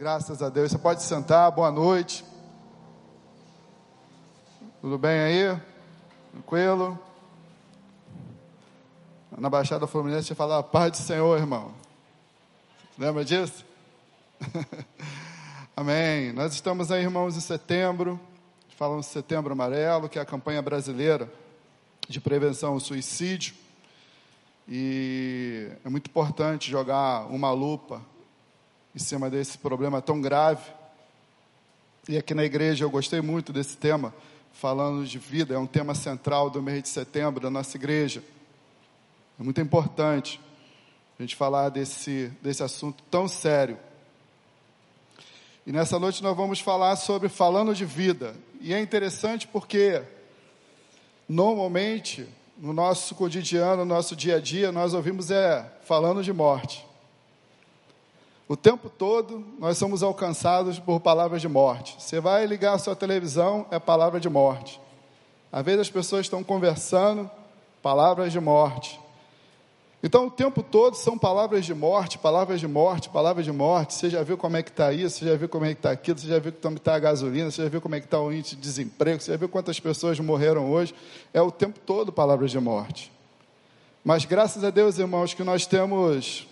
Graças a Deus. Você pode sentar. Boa noite. Tudo bem aí? Tranquilo? Na Baixada Fluminense você falava paz do Senhor, irmão. Lembra disso? Amém. Nós estamos aí, irmãos, em setembro. Falamos de setembro amarelo, que é a campanha brasileira de prevenção ao suicídio. E é muito importante jogar uma lupa em cima desse problema tão grave. E aqui na igreja eu gostei muito desse tema, falando de vida, é um tema central do mês de setembro da nossa igreja. É muito importante a gente falar desse, desse assunto tão sério. E nessa noite nós vamos falar sobre falando de vida. E é interessante porque, normalmente, no nosso cotidiano, no nosso dia a dia, nós ouvimos é falando de morte. O tempo todo nós somos alcançados por palavras de morte. Você vai ligar a sua televisão, é palavra de morte. Às vezes as pessoas estão conversando, palavras de morte. Então o tempo todo são palavras de morte, palavras de morte, palavras de morte. Você já viu como é que está isso, você já viu como é que está aquilo, você já viu como está a gasolina, você já viu como é que está o índice de desemprego, você já viu quantas pessoas morreram hoje. É o tempo todo palavras de morte. Mas graças a Deus, irmãos, que nós temos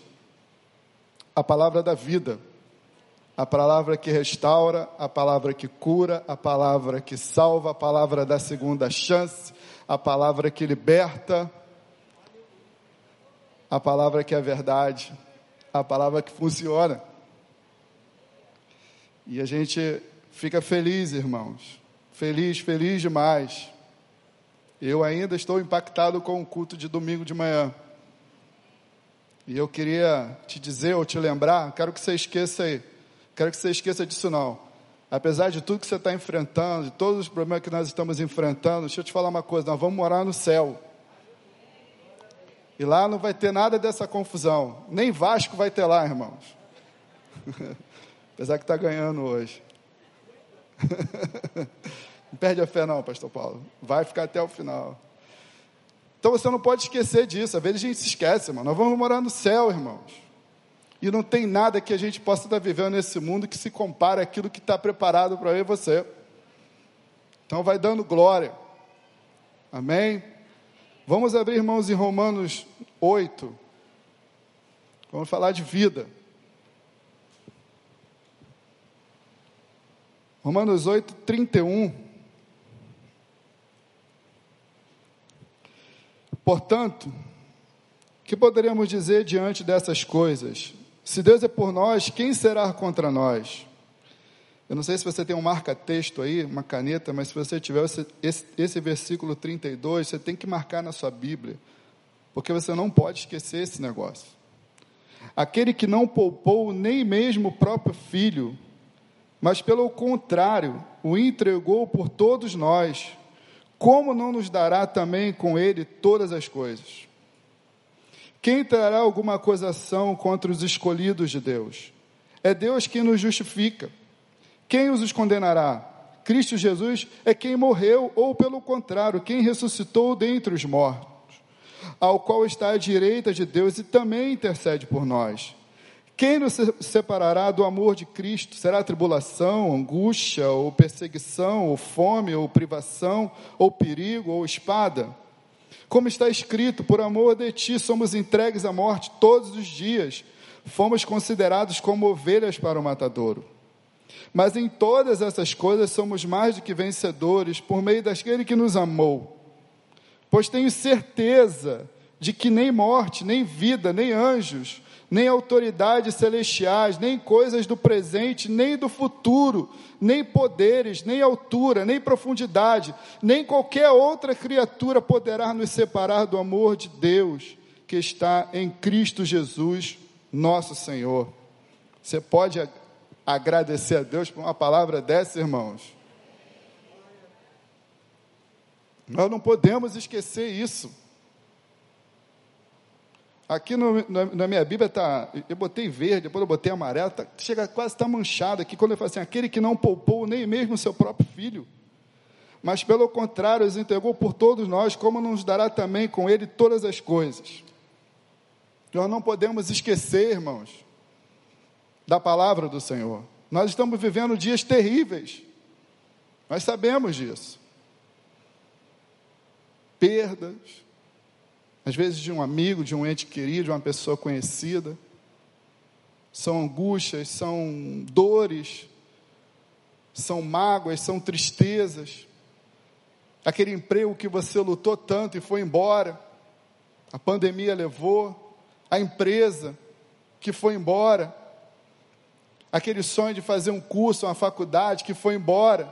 a palavra da vida, a palavra que restaura, a palavra que cura, a palavra que salva, a palavra da segunda chance, a palavra que liberta, a palavra que é verdade, a palavra que funciona. E a gente fica feliz, irmãos. Feliz, feliz demais. Eu ainda estou impactado com o culto de domingo de manhã. E eu queria te dizer ou te lembrar, quero que você esqueça aí, quero que você esqueça disso não. Apesar de tudo que você está enfrentando, de todos os problemas que nós estamos enfrentando, deixa eu te falar uma coisa, nós vamos morar no céu. E lá não vai ter nada dessa confusão. Nem Vasco vai ter lá, irmãos. Apesar que está ganhando hoje. não perde a fé não, pastor Paulo. Vai ficar até o final. Então você não pode esquecer disso. Às vezes a gente se esquece, irmão. Nós vamos morar no céu, irmãos. E não tem nada que a gente possa estar vivendo nesse mundo que se compare àquilo que está preparado para eu e você. Então vai dando glória. Amém? Vamos abrir, irmãos, em Romanos 8. Vamos falar de vida. Romanos 8, 31. Portanto, que poderíamos dizer diante dessas coisas? Se Deus é por nós, quem será contra nós? Eu não sei se você tem um marca-texto aí, uma caneta, mas se você tiver esse, esse, esse versículo 32, você tem que marcar na sua Bíblia, porque você não pode esquecer esse negócio. Aquele que não poupou nem mesmo o próprio filho, mas pelo contrário, o entregou por todos nós, como não nos dará também com ele todas as coisas? Quem trará alguma acusação contra os escolhidos de Deus? É Deus quem nos justifica. Quem os condenará? Cristo Jesus é quem morreu, ou pelo contrário, quem ressuscitou dentre os mortos, ao qual está à direita de Deus e também intercede por nós. Quem nos separará do amor de Cristo? Será tribulação, angústia, ou perseguição, ou fome, ou privação, ou perigo, ou espada? Como está escrito, por amor de ti somos entregues à morte todos os dias, fomos considerados como ovelhas para o matadouro. Mas em todas essas coisas somos mais do que vencedores por meio daquele que nos amou. Pois tenho certeza de que nem morte, nem vida, nem anjos, nem autoridades celestiais, nem coisas do presente, nem do futuro, nem poderes, nem altura, nem profundidade, nem qualquer outra criatura poderá nos separar do amor de Deus que está em Cristo Jesus, nosso Senhor. Você pode agradecer a Deus por uma palavra dessa, irmãos? Nós não podemos esquecer isso. Aqui no, na, na, minha Bíblia está, eu botei verde, depois eu botei amarelo, tá, chega quase está manchado aqui quando eu falo assim, aquele que não poupou nem mesmo seu próprio filho, mas pelo contrário, os entregou por todos nós, como nos dará também com ele todas as coisas. Nós não podemos esquecer, irmãos, da palavra do Senhor. Nós estamos vivendo dias terríveis. Nós sabemos disso. Perdas, às vezes de um amigo, de um ente querido, de uma pessoa conhecida. São angústias, são dores, são mágoas, são tristezas. Aquele emprego que você lutou tanto e foi embora, a pandemia levou, a empresa que foi embora, aquele sonho de fazer um curso, uma faculdade que foi embora.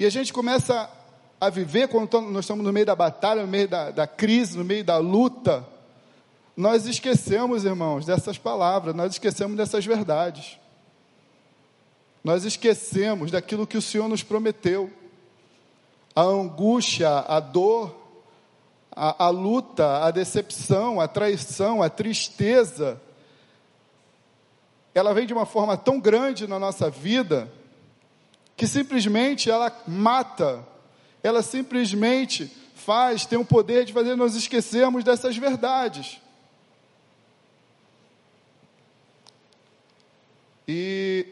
E a gente começa a viver, quando nós estamos no meio da batalha, no meio da, da crise, no meio da luta, nós esquecemos, irmãos, dessas palavras, nós esquecemos dessas verdades. Nós esquecemos daquilo que o Senhor nos prometeu. A angústia, a dor, a, a luta, a decepção, a traição, a tristeza, ela vem de uma forma tão grande na nossa vida que simplesmente ela mata, ela simplesmente faz, tem o poder de fazer nós esquecermos dessas verdades. E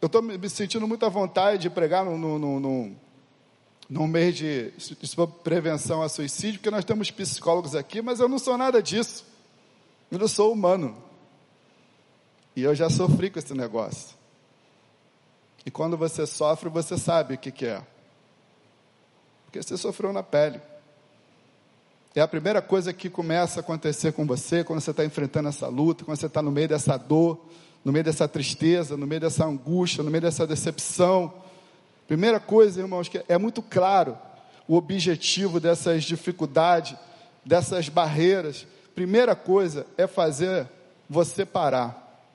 eu estou me sentindo muita vontade de pregar no, no, no, no, mês de, de prevenção a suicídio, porque nós temos psicólogos aqui, mas eu não sou nada disso. Eu não sou humano. E eu já sofri com esse negócio. E quando você sofre, você sabe o que, que é. Porque você sofreu na pele. É a primeira coisa que começa a acontecer com você quando você está enfrentando essa luta, quando você está no meio dessa dor, no meio dessa tristeza, no meio dessa angústia, no meio dessa decepção. Primeira coisa, irmãos, que é muito claro o objetivo dessas dificuldades, dessas barreiras. Primeira coisa é fazer você parar.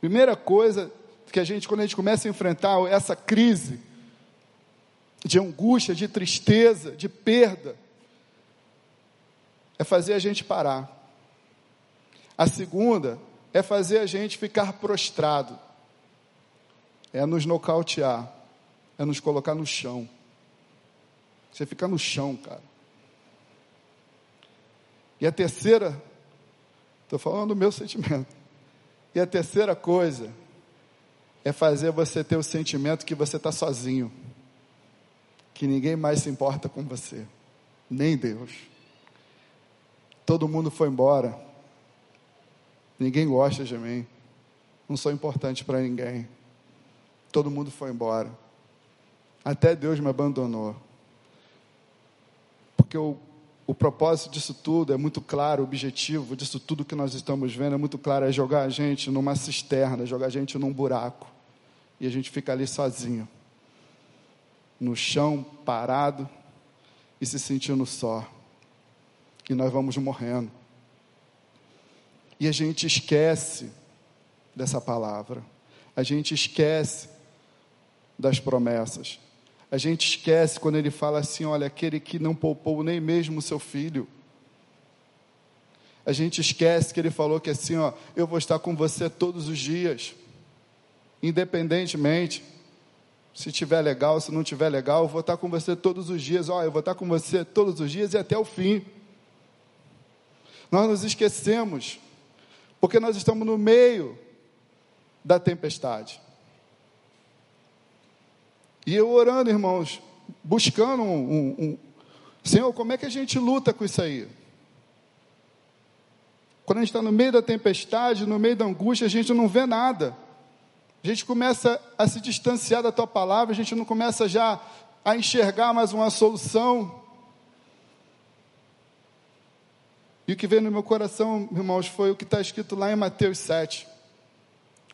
Primeira coisa que a gente, quando a gente começa a enfrentar essa crise de angústia, de tristeza, de perda, é fazer a gente parar. A segunda é fazer a gente ficar prostrado, é nos nocautear, é nos colocar no chão. Você fica no chão, cara. E a terceira, estou falando do meu sentimento. E a terceira coisa é fazer você ter o sentimento que você está sozinho, que ninguém mais se importa com você, nem Deus. Todo mundo foi embora, ninguém gosta de mim, não sou importante para ninguém. Todo mundo foi embora, até Deus me abandonou, porque eu o propósito disso tudo é muito claro, o objetivo disso tudo que nós estamos vendo é muito claro, é jogar a gente numa cisterna, jogar a gente num buraco. E a gente fica ali sozinho, no chão, parado e se sentindo só. E nós vamos morrendo. E a gente esquece dessa palavra. A gente esquece das promessas. A gente esquece quando ele fala assim: olha, aquele que não poupou nem mesmo o seu filho. A gente esquece que ele falou que assim, ó, eu vou estar com você todos os dias, independentemente se tiver legal, se não tiver legal, eu vou estar com você todos os dias. Ó, eu vou estar com você todos os dias e até o fim. Nós nos esquecemos, porque nós estamos no meio da tempestade. E eu orando, irmãos, buscando um, um, um, Senhor, como é que a gente luta com isso aí? Quando a gente está no meio da tempestade, no meio da angústia, a gente não vê nada. A gente começa a se distanciar da tua palavra, a gente não começa já a enxergar mais uma solução. E o que veio no meu coração, irmãos, foi o que está escrito lá em Mateus 7,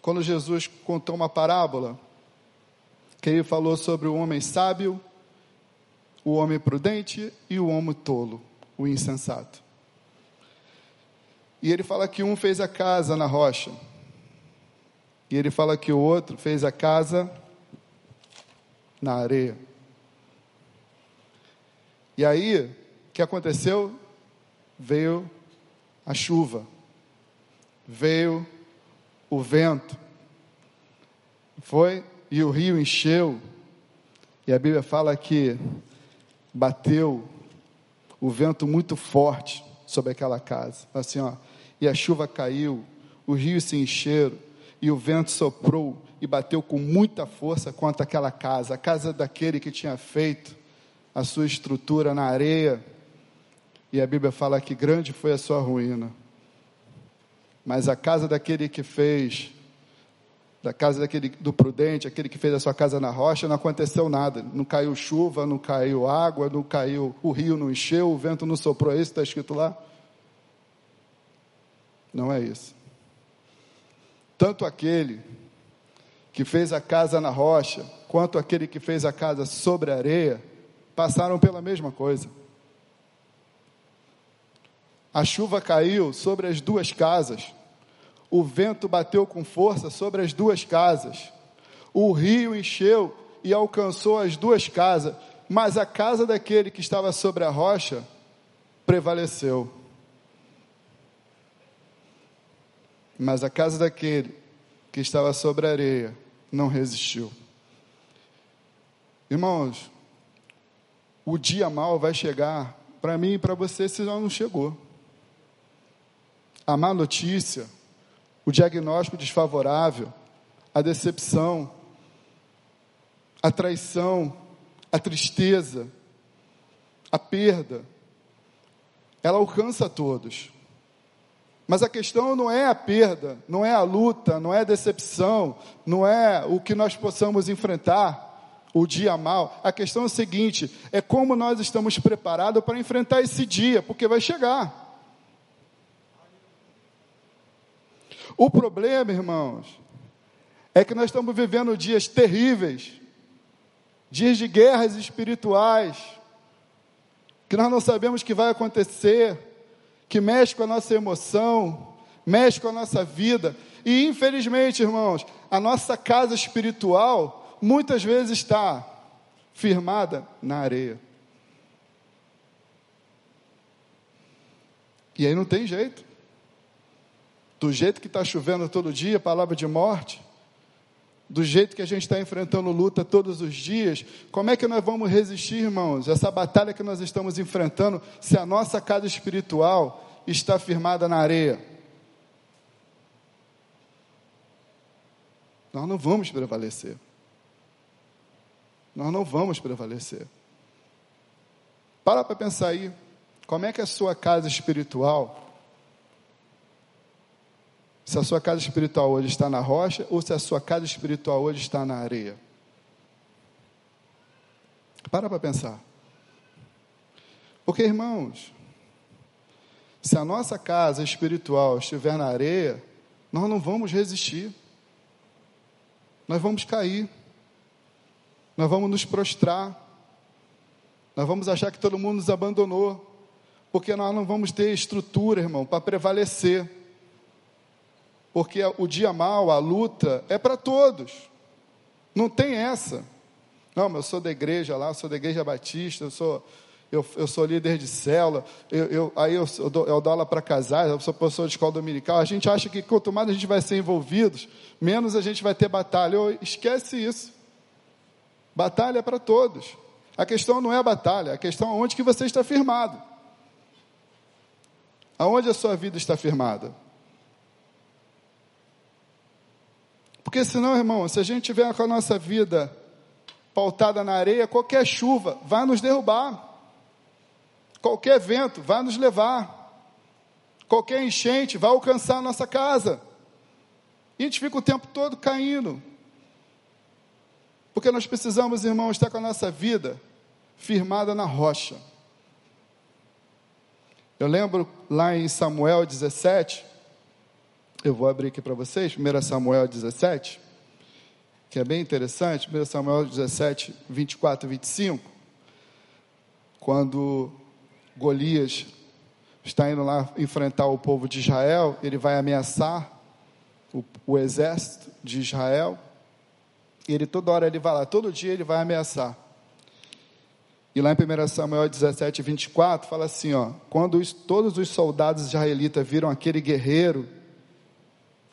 quando Jesus contou uma parábola que ele falou sobre o homem sábio, o homem prudente e o homem tolo, o insensato. E ele fala que um fez a casa na rocha. E ele fala que o outro fez a casa na areia. E aí, o que aconteceu? Veio a chuva, veio o vento, foi e o rio encheu, e a Bíblia fala que bateu o vento muito forte sobre aquela casa. Assim, ó, e a chuva caiu, os rios se encheram, e o vento soprou e bateu com muita força contra aquela casa, a casa daquele que tinha feito a sua estrutura na areia. E a Bíblia fala que grande foi a sua ruína. Mas a casa daquele que fez, da casa daquele do prudente, aquele que fez a sua casa na rocha, não aconteceu nada. Não caiu chuva, não caiu água, não caiu, o rio não encheu, o vento não soprou. É isso está escrito lá? Não é isso. Tanto aquele que fez a casa na rocha, quanto aquele que fez a casa sobre a areia, passaram pela mesma coisa. A chuva caiu sobre as duas casas, o vento bateu com força sobre as duas casas, o rio encheu e alcançou as duas casas, mas a casa daquele que estava sobre a rocha prevaleceu. Mas a casa daquele que estava sobre a areia não resistiu. Irmãos, o dia mal vai chegar para mim e para você se não chegou. A má notícia, o diagnóstico desfavorável, a decepção, a traição, a tristeza, a perda, ela alcança todos. Mas a questão não é a perda, não é a luta, não é a decepção, não é o que nós possamos enfrentar, o dia mal. A questão é o seguinte: é como nós estamos preparados para enfrentar esse dia, porque vai chegar. O problema, irmãos, é que nós estamos vivendo dias terríveis, dias de guerras espirituais, que nós não sabemos o que vai acontecer que mexe com a nossa emoção, mexe com a nossa vida. E infelizmente, irmãos, a nossa casa espiritual muitas vezes está firmada na areia. E aí não tem jeito. Do jeito que está chovendo todo dia, palavra de morte, do jeito que a gente está enfrentando luta todos os dias, como é que nós vamos resistir, irmãos, essa batalha que nós estamos enfrentando, se a nossa casa espiritual está firmada na areia? Nós não vamos prevalecer. Nós não vamos prevalecer. Para para pensar aí, como é que a sua casa espiritual se a sua casa espiritual hoje está na rocha ou se a sua casa espiritual hoje está na areia. Para para pensar. Porque, irmãos, se a nossa casa espiritual estiver na areia, nós não vamos resistir. Nós vamos cair. Nós vamos nos prostrar. Nós vamos achar que todo mundo nos abandonou. Porque nós não vamos ter estrutura, irmão, para prevalecer porque o dia mal, a luta, é para todos. Não tem essa. Não, eu sou da igreja lá, eu sou da igreja batista, eu sou, eu, eu sou líder de célula, eu, eu, aí eu, eu, dou, eu dou aula para casais, eu sou professor de escola dominical. A gente acha que quanto mais a gente vai ser envolvidos, menos a gente vai ter batalha. Eu, esquece isso. Batalha é para todos. A questão não é a batalha, a questão é onde que você está firmado. Aonde a sua vida está firmada? Porque senão, irmão, se a gente tiver com a nossa vida pautada na areia, qualquer chuva vai nos derrubar. Qualquer vento vai nos levar. Qualquer enchente vai alcançar a nossa casa. E a gente fica o tempo todo caindo. Porque nós precisamos, irmão, estar com a nossa vida firmada na rocha. Eu lembro lá em Samuel 17, eu vou abrir aqui para vocês, 1 Samuel 17, que é bem interessante, 1 Samuel 17, 24 e 25, quando Golias está indo lá enfrentar o povo de Israel, ele vai ameaçar o, o exército de Israel, ele toda hora ele vai lá, todo dia ele vai ameaçar. E lá em 1 Samuel 17, 24, fala assim: ó, quando os, todos os soldados israelitas viram aquele guerreiro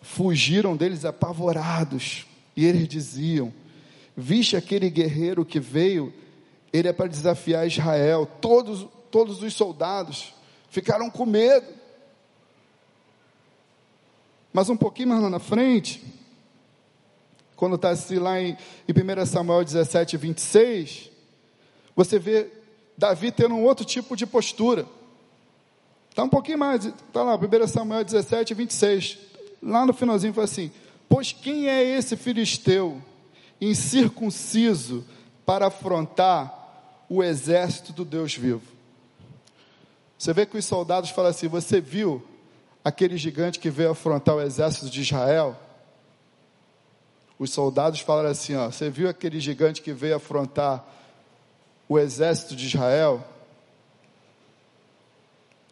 fugiram deles apavorados. E eles diziam: Viste aquele guerreiro que veio, ele é para desafiar Israel. Todos, todos os soldados ficaram com medo. Mas um pouquinho mais lá na frente, quando está assim lá em, em 1 Samuel 17, 26, você vê Davi tendo um outro tipo de postura. Está um pouquinho mais, está lá, 1 Samuel 17, 26. Lá no finalzinho foi assim: Pois quem é esse filisteu incircunciso para afrontar o exército do Deus vivo? Você vê que os soldados falam assim: Você viu aquele gigante que veio afrontar o exército de Israel? Os soldados falaram assim: ó, Você viu aquele gigante que veio afrontar o exército de Israel?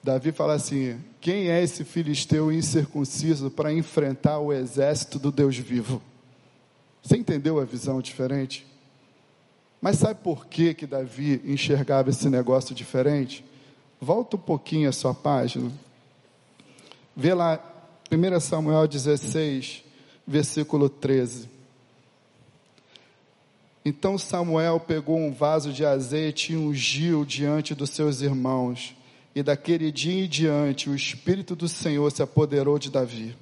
Davi fala assim: Quem é esse filisteu incircunciso para enfrentar o exército do Deus vivo? Você entendeu a visão diferente? Mas sabe por que, que Davi enxergava esse negócio diferente? Volta um pouquinho a sua página. Vê lá, 1 Samuel 16, versículo 13. Então Samuel pegou um vaso de azeite e ungiu diante dos seus irmãos. E daquele dia em diante, o Espírito do Senhor se apoderou de Davi.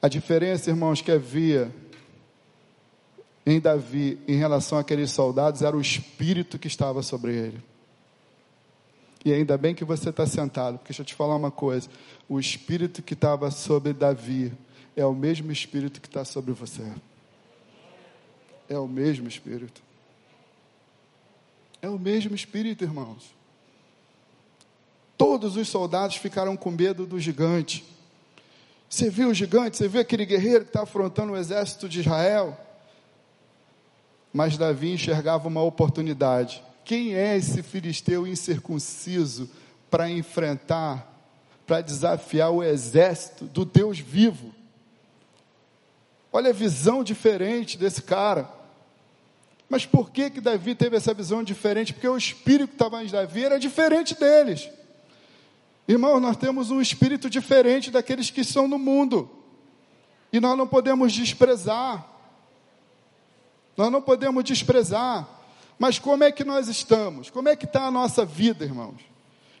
A diferença, irmãos, que havia em Davi em relação àqueles soldados era o Espírito que estava sobre ele. E ainda bem que você está sentado, porque deixa eu te falar uma coisa: o espírito que estava sobre Davi é o mesmo espírito que está sobre você. É o mesmo espírito. É o mesmo espírito, irmãos. Todos os soldados ficaram com medo do gigante. Você viu o gigante? Você viu aquele guerreiro que está afrontando o exército de Israel? Mas Davi enxergava uma oportunidade. Quem é esse filisteu incircunciso para enfrentar, para desafiar o exército do Deus vivo? Olha a visão diferente desse cara. Mas por que que Davi teve essa visão diferente? Porque o espírito que estava em Davi era diferente deles. Irmãos, nós temos um espírito diferente daqueles que estão no mundo. E nós não podemos desprezar. Nós não podemos desprezar. Mas como é que nós estamos? Como é que está a nossa vida, irmãos?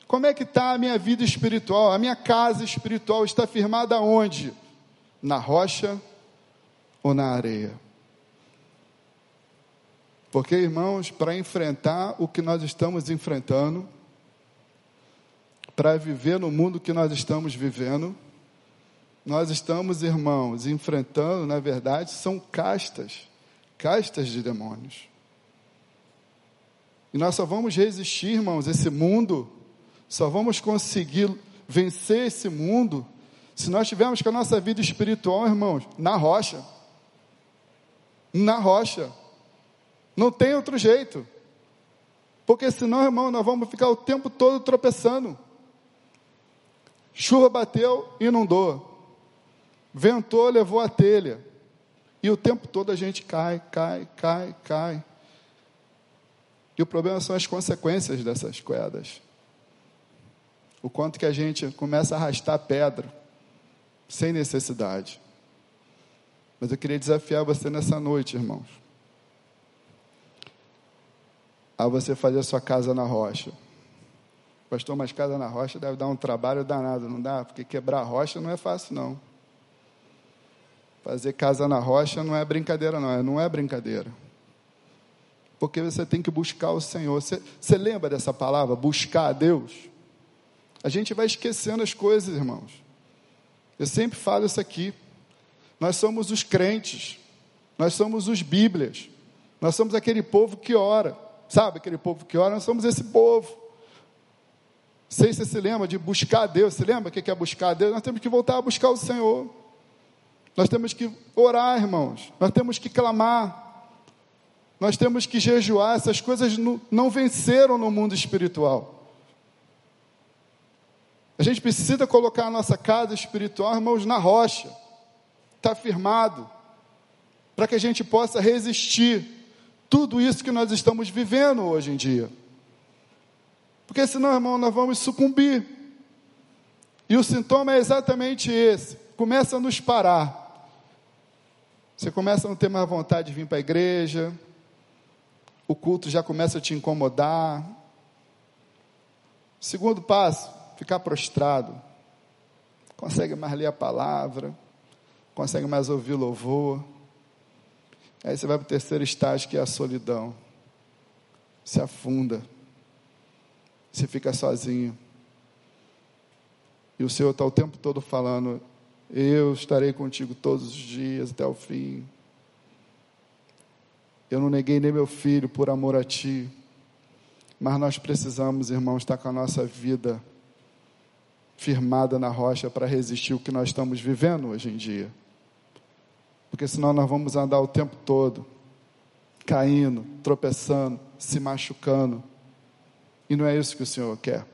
Como é que está a minha vida espiritual? A minha casa espiritual está firmada onde? Na rocha ou na areia? Porque, irmãos, para enfrentar o que nós estamos enfrentando, para viver no mundo que nós estamos vivendo, nós estamos, irmãos, enfrentando, na verdade, são castas, castas de demônios. E nós só vamos resistir, irmãos, esse mundo, só vamos conseguir vencer esse mundo se nós tivermos com a nossa vida espiritual, irmãos, na rocha. Na rocha. Não tem outro jeito. Porque senão, irmão, nós vamos ficar o tempo todo tropeçando. Chuva bateu, inundou. Ventou, levou a telha. E o tempo todo a gente cai, cai, cai, cai. E o problema são as consequências dessas quedas. O quanto que a gente começa a arrastar pedra sem necessidade. Mas eu queria desafiar você nessa noite, irmãos. A você fazer a sua casa na rocha. Pastor, mas casa na rocha deve dar um trabalho danado, não dá? Porque quebrar rocha não é fácil, não. Fazer casa na rocha não é brincadeira, não. Não é brincadeira porque você tem que buscar o Senhor. Você, você lembra dessa palavra, buscar a Deus? A gente vai esquecendo as coisas, irmãos. Eu sempre falo isso aqui. Nós somos os crentes, nós somos os Bíblias, nós somos aquele povo que ora. Sabe aquele povo que ora? Nós somos esse povo. Sei se você se lembra de buscar a Deus. Você lembra o que é buscar a Deus? Nós temos que voltar a buscar o Senhor. Nós temos que orar, irmãos. Nós temos que clamar. Nós temos que jejuar, essas coisas não venceram no mundo espiritual. A gente precisa colocar a nossa casa espiritual, irmãos, na rocha, está firmado, para que a gente possa resistir tudo isso que nós estamos vivendo hoje em dia. Porque senão, irmão, nós vamos sucumbir. E o sintoma é exatamente esse: começa a nos parar. Você começa a não ter mais vontade de vir para a igreja, o culto já começa a te incomodar. Segundo passo, ficar prostrado. Consegue mais ler a palavra, consegue mais ouvir louvor. Aí você vai para o terceiro estágio, que é a solidão. Se afunda. Você fica sozinho. E o Senhor está o tempo todo falando: Eu estarei contigo todos os dias até o fim. Eu não neguei nem meu filho por amor a ti. Mas nós precisamos, irmãos, estar com a nossa vida firmada na rocha para resistir o que nós estamos vivendo hoje em dia. Porque senão nós vamos andar o tempo todo caindo, tropeçando, se machucando. E não é isso que o Senhor quer.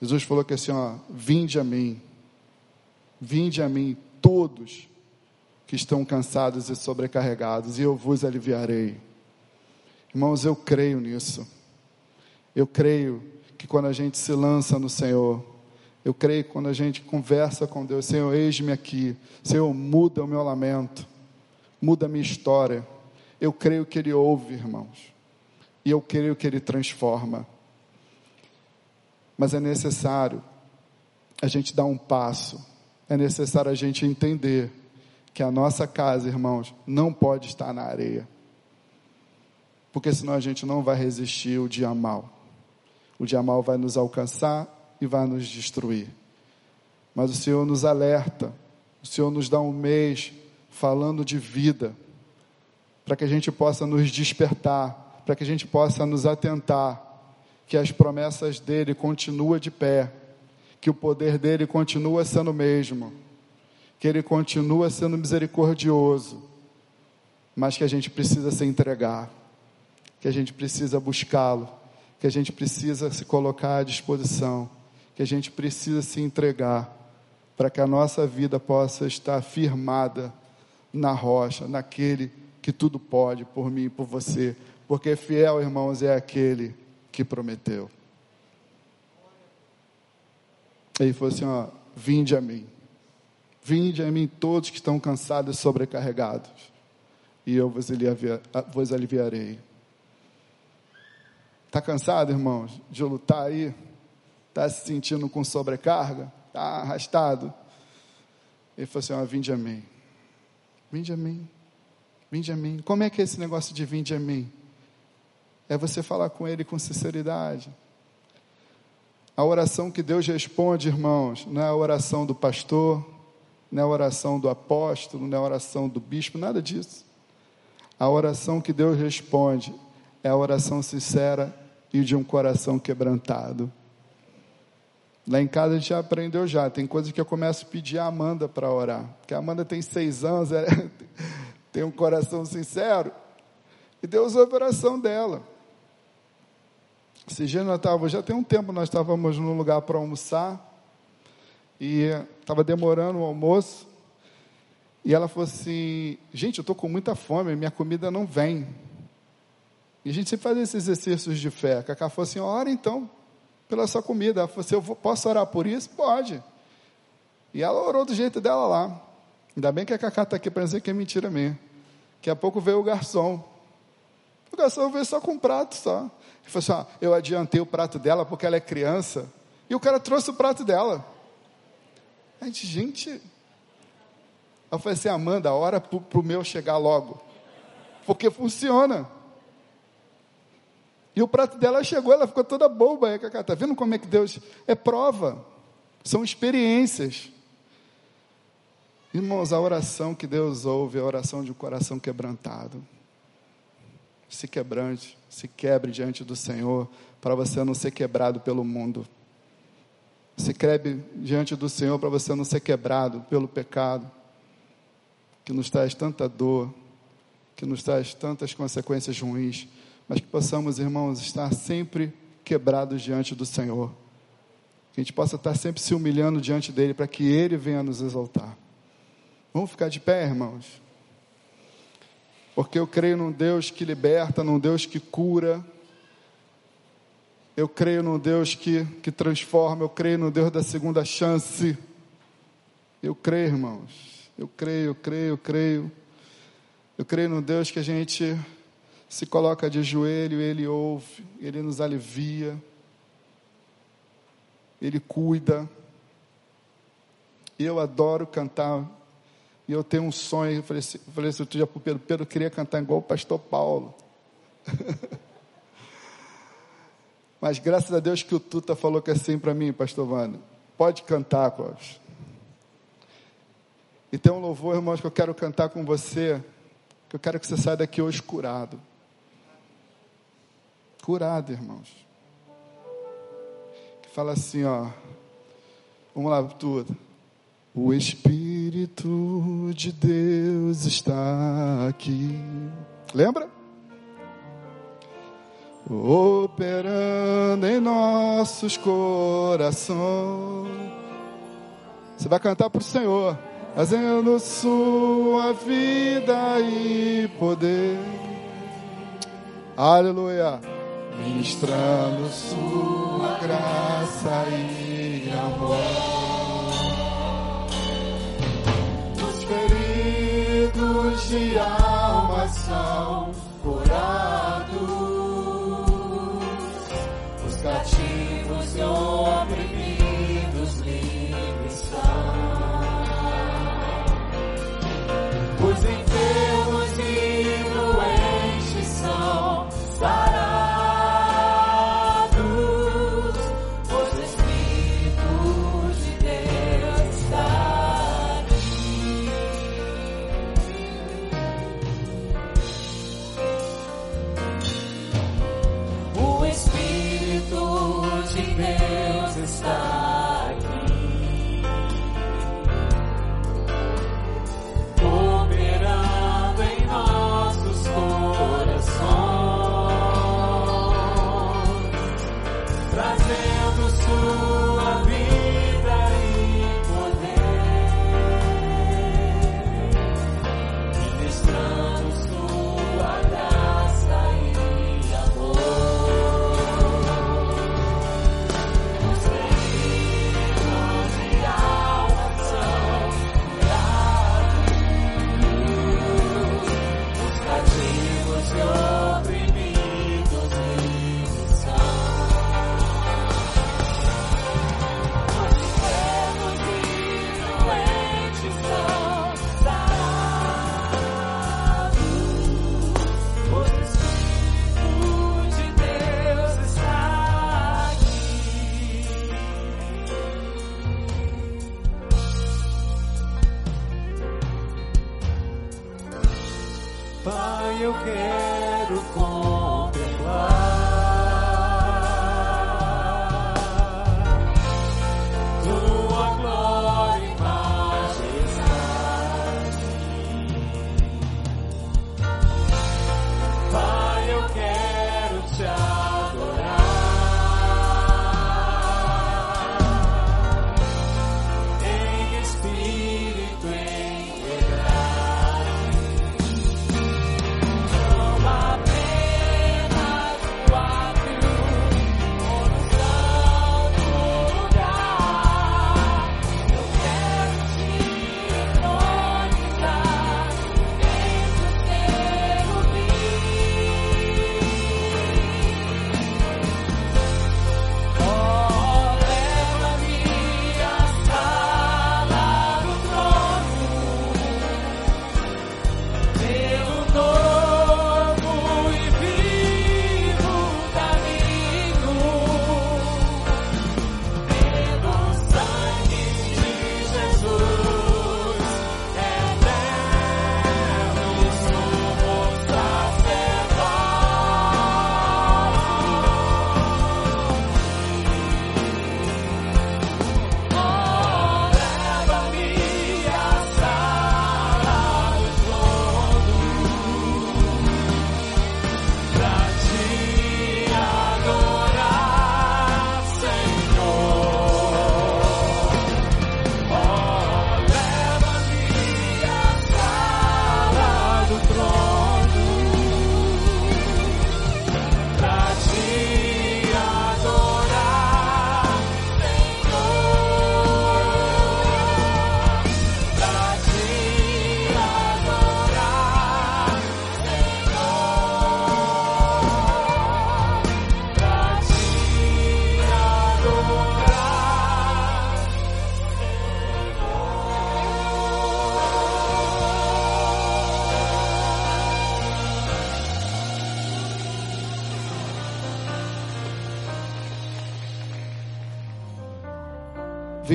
Jesus falou que assim, ó, vinde a mim, vinde a mim todos que estão cansados e sobrecarregados, e eu vos aliviarei. Irmãos, eu creio nisso. Eu creio que quando a gente se lança no Senhor, eu creio que quando a gente conversa com Deus, Senhor, eis-me aqui, Senhor, muda o meu lamento, muda a minha história. Eu creio que Ele ouve, irmãos, e eu creio que Ele transforma. Mas é necessário a gente dar um passo, é necessário a gente entender que a nossa casa, irmãos, não pode estar na areia. Porque senão a gente não vai resistir o dia mal. O dia mal vai nos alcançar e vai nos destruir. Mas o Senhor nos alerta, o Senhor nos dá um mês falando de vida, para que a gente possa nos despertar, para que a gente possa nos atentar que as promessas dele continuam de pé, que o poder dele continua sendo o mesmo que Ele continua sendo misericordioso, mas que a gente precisa se entregar, que a gente precisa buscá-lo, que a gente precisa se colocar à disposição, que a gente precisa se entregar, para que a nossa vida possa estar firmada na rocha, naquele que tudo pode por mim e por você, porque fiel, irmãos, é aquele que prometeu. Ele falou assim: ó, vinde a mim. Vinde a mim todos que estão cansados e sobrecarregados, e eu vos, vos aliviarei. Está cansado, irmãos, de lutar aí? Está se sentindo com sobrecarga? Está arrastado? Ele falou assim: ó, vinde a mim. Vinde a mim. Vinde a mim. Como é que é esse negócio de vinde a mim? É você falar com ele com sinceridade. A oração que Deus responde, irmãos, não é a oração do pastor, não é a oração do apóstolo, não é a oração do bispo, nada disso. A oração que Deus responde é a oração sincera e de um coração quebrantado. Lá em casa a gente já aprendeu já. Tem coisas que eu começo a pedir a Amanda para orar. Porque a Amanda tem seis anos, tem um coração sincero. E Deus ouve a oração dela. Esse dia nós estávamos, já tem um tempo, nós estávamos num lugar para almoçar. E estava demorando o almoço. E ela falou assim: Gente, eu estou com muita fome, minha comida não vem. E a gente sempre faz esses exercícios de fé. A Cacá falou assim: Ora então, pela sua comida. Ela falou assim: Eu posso orar por isso? Pode. E ela orou do jeito dela lá. Ainda bem que a Cacá está aqui para dizer que é mentira minha. Daqui a pouco veio o garçom. O garçom veio só com um prato só. Ele falou assim: ó, Eu adiantei o prato dela porque ela é criança. E o cara trouxe o prato dela. A gente, gente. Eu falei assim, Amanda, hora para o meu chegar logo. Porque funciona. E o prato dela chegou, ela ficou toda boba. Está vendo como é que Deus. É prova. São experiências. Irmãos, a oração que Deus ouve é a oração de um coração quebrantado. Se quebrante, se quebre diante do Senhor, para você não ser quebrado pelo mundo. Se crebe diante do Senhor para você não ser quebrado pelo pecado, que nos traz tanta dor, que nos traz tantas consequências ruins, mas que possamos, irmãos, estar sempre quebrados diante do Senhor. Que a gente possa estar sempre se humilhando diante dele para que ele venha nos exaltar. Vamos ficar de pé, irmãos? Porque eu creio num Deus que liberta, num Deus que cura, eu creio no Deus que, que transforma, eu creio no Deus da segunda chance. Eu creio, irmãos. Eu creio, eu creio, eu creio. Eu creio no Deus que a gente se coloca de joelho, Ele ouve, Ele nos alivia, Ele cuida. Eu adoro cantar E eu tenho um sonho, eu falei assim, eu falei assim outro dia para o Pedro, Pedro queria cantar igual o pastor Paulo. Mas graças a Deus que o Tuta falou que é assim para mim, pastor Wanda. Pode cantar, Clóvis. E tem um louvor, irmãos, que eu quero cantar com você, que eu quero que você saia daqui hoje curado. Curado, irmãos. Que fala assim, ó. Vamos lá, tudo. O Espírito de Deus está aqui. Lembra? Operando em nossos corações. Você vai cantar para o Senhor, fazendo sua vida e poder. Aleluia. Ministrando sua graça e amor. De alma são curados, 如果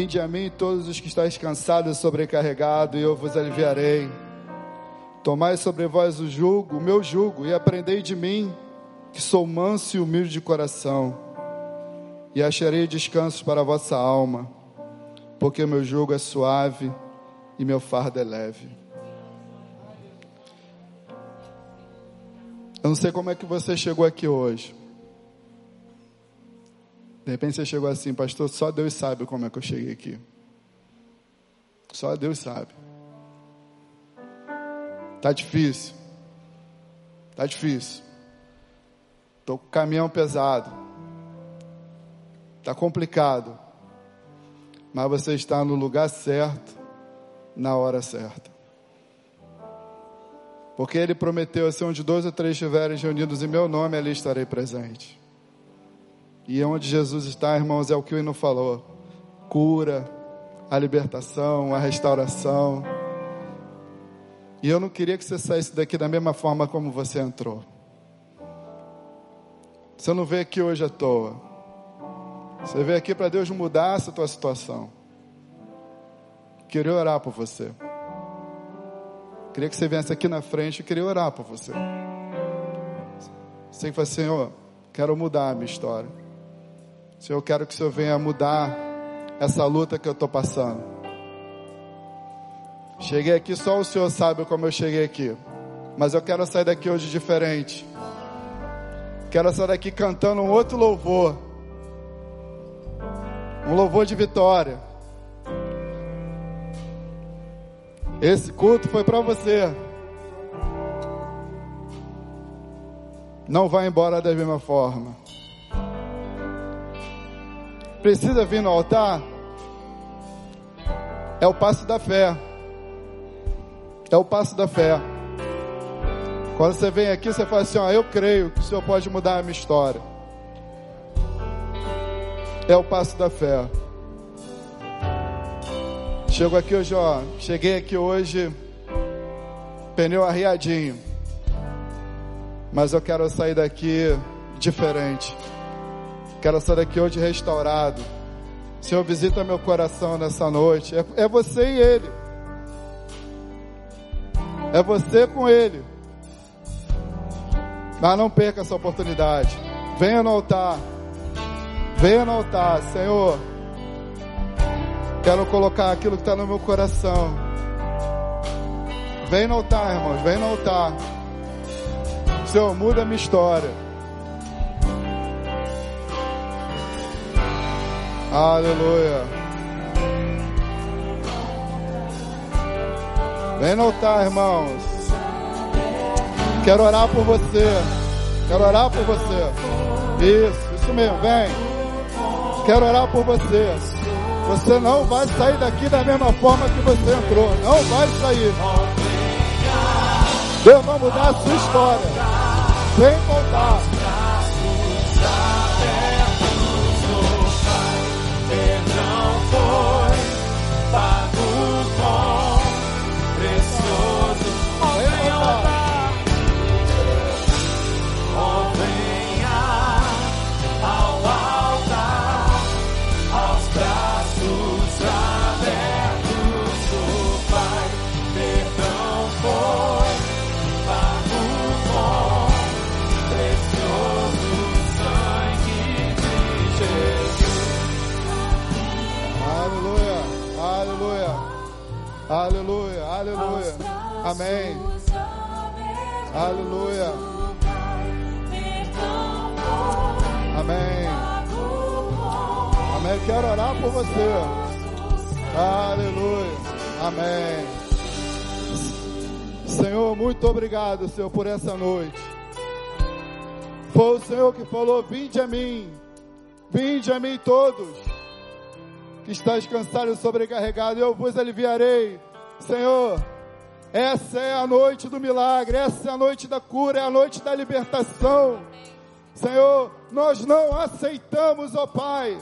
Vinde a mim todos os que estáis cansados e sobrecarregados, e eu vos aliviarei. Tomai sobre vós o jugo, o meu jugo, e aprendei de mim, que sou manso e humilde de coração, e acharei descanso para a vossa alma, porque o meu jugo é suave e meu fardo é leve. Eu não sei como é que você chegou aqui hoje. De repente você chegou assim, pastor, só Deus sabe como é que eu cheguei aqui. Só Deus sabe. Tá difícil. Tá difícil. Tô com o caminhão pesado. Tá complicado. Mas você está no lugar certo, na hora certa. Porque ele prometeu assim, onde dois ou três estiverem reunidos em meu nome, ali estarei presente. E onde Jesus está, irmãos, é o que o hino falou: cura, a libertação, a restauração. E eu não queria que você saísse daqui da mesma forma como você entrou. Você não veio aqui hoje à toa. Você veio aqui para Deus mudar essa tua situação. Queria orar por você. Queria que você viesse aqui na frente e queria orar por você. Você que fala, Senhor, quero mudar a minha história. Senhor, eu quero que o Senhor venha mudar essa luta que eu estou passando. Cheguei aqui, só o Senhor sabe como eu cheguei aqui. Mas eu quero sair daqui hoje diferente. Quero sair daqui cantando um outro louvor. Um louvor de vitória. Esse culto foi para você. Não vai embora da mesma forma. Precisa vir no altar? É o passo da fé. É o passo da fé. Quando você vem aqui, você fala assim: ó, eu creio que o Senhor pode mudar a minha história. É o passo da fé. Chego aqui hoje, ó. Cheguei aqui hoje, pneu arriadinho. Mas eu quero sair daqui diferente. Quero sair daqui hoje restaurado. Senhor, visita meu coração nessa noite. É, é você e Ele. É você com Ele. Mas não perca essa oportunidade. Venha no altar. Venha no altar, Senhor. Quero colocar aquilo que está no meu coração. Vem no altar, irmãos, vem no altar. Senhor, muda a minha história. Aleluia. Vem no altar, irmãos. Quero orar por você. Quero orar por você. Isso, isso mesmo, vem. Quero orar por você. Você não vai sair daqui da mesma forma que você entrou. Não vai sair. Deus vai mudar a sua história. Vem voltar. Aleluia, aleluia. Amém. Aleluia. Amém. Amém. Quero orar por você. Aleluia. Amém. Senhor, muito obrigado, Senhor, por essa noite. Foi o Senhor que falou: Vinde a mim, vinde a mim todos que estás cansado e sobrecarregado, eu vos aliviarei. Senhor, essa é a noite do milagre, essa é a noite da cura, é a noite da libertação. Senhor, nós não aceitamos, ó Pai.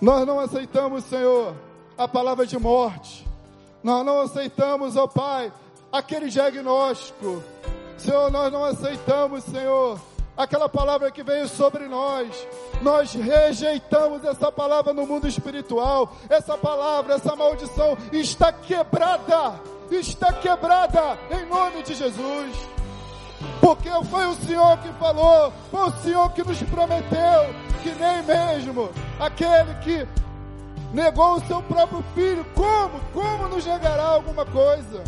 Nós não aceitamos, Senhor, a palavra de morte. Nós não aceitamos, ó Pai, aquele diagnóstico. Senhor, nós não aceitamos, Senhor, aquela palavra que veio sobre nós. Nós rejeitamos essa palavra no mundo espiritual. Essa palavra, essa maldição está quebrada. Está quebrada em nome de Jesus. Porque foi o Senhor que falou, foi o Senhor que nos prometeu que nem mesmo aquele que negou o seu próprio filho, como? Como nos negará alguma coisa?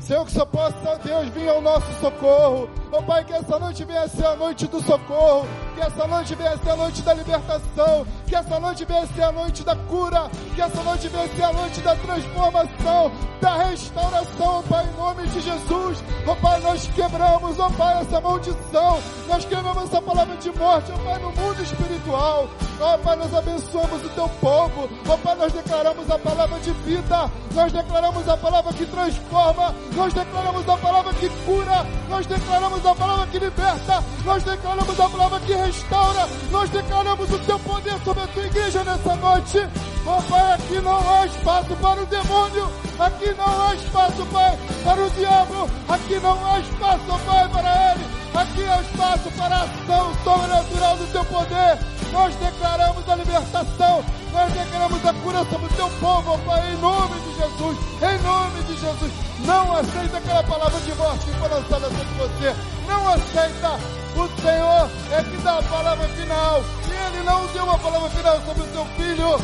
Senhor, que só possa, Deus, vir ao nosso socorro. Oh Pai, que essa noite venha ser a noite do socorro. Que essa noite venha ser a noite da libertação. Que essa noite venha ser a noite da cura. Que essa noite venha ser a noite da transformação, da restauração, oh Pai, em nome de Jesus. Oh Pai, nós quebramos, oh Pai, essa maldição. Nós quebramos essa palavra de morte, oh Pai, no mundo espiritual. Oh Pai, nós abençoamos o teu povo. Oh Pai, nós declaramos a palavra de vida. Nós declaramos a palavra que transforma. Nós declaramos a palavra que cura. Nós declaramos a palavra que liberta. Nós declaramos a palavra que restaura. Nós declaramos o teu poder sobre a tua igreja nessa noite. Oh Pai, aqui não há espaço para o demônio. Aqui não há espaço, Pai, para o diabo. Aqui não há espaço, Pai, para ele. Aqui há espaço para a ação sobrenatural do teu poder. Nós declaramos a libertação. Nós declaramos a cura sobre o teu povo, oh Pai, em nome de Jesus. Em nome de Jesus. Não aceita aquela palavra de morte que foi lançada sobre você. Não aceita. O Senhor é que dá a palavra final. E Ele não deu uma palavra final sobre o teu filho.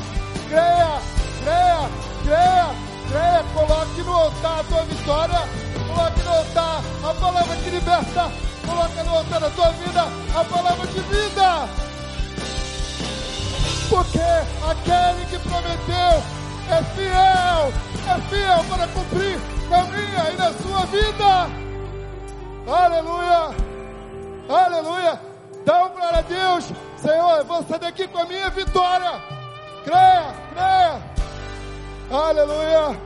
Creia, creia, creia, creia. Coloque no altar a tua vitória. Coloque no altar a palavra que liberta. Coloque no altar da tua vida a palavra de vida. Porque aquele que prometeu é fiel, é fiel para cumprir na minha e na sua vida. Aleluia, aleluia. Dá um glória a Deus, Senhor. Eu vou sair daqui com a minha vitória. Creia, creia. Aleluia.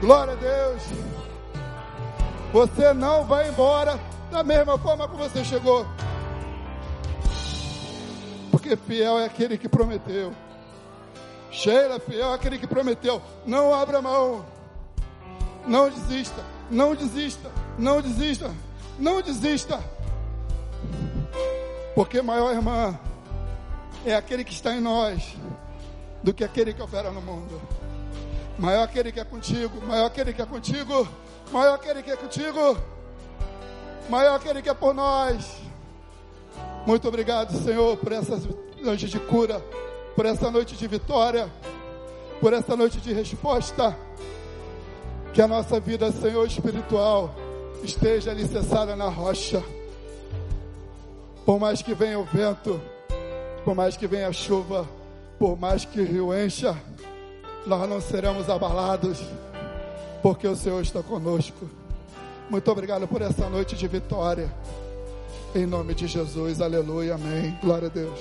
Glória a Deus. Você não vai embora da mesma forma que você chegou. Porque fiel é aquele que prometeu. Sheila, fiel é aquele que prometeu. Não abra mão. Não desista. Não desista. Não desista. Não desista. Porque maior irmã é aquele que está em nós do que aquele que opera no mundo. Maior aquele que é contigo, maior aquele que é contigo, maior aquele que é contigo, maior aquele que é por nós. Muito obrigado, Senhor, por essa noite de cura, por essa noite de vitória, por essa noite de resposta. Que a nossa vida, Senhor, espiritual esteja alicerçada na rocha. Por mais que venha o vento, por mais que venha a chuva, por mais que o rio encha, nós não seremos abalados, porque o Senhor está conosco. Muito obrigado por essa noite de vitória. Em nome de Jesus, aleluia, amém. Glória a Deus.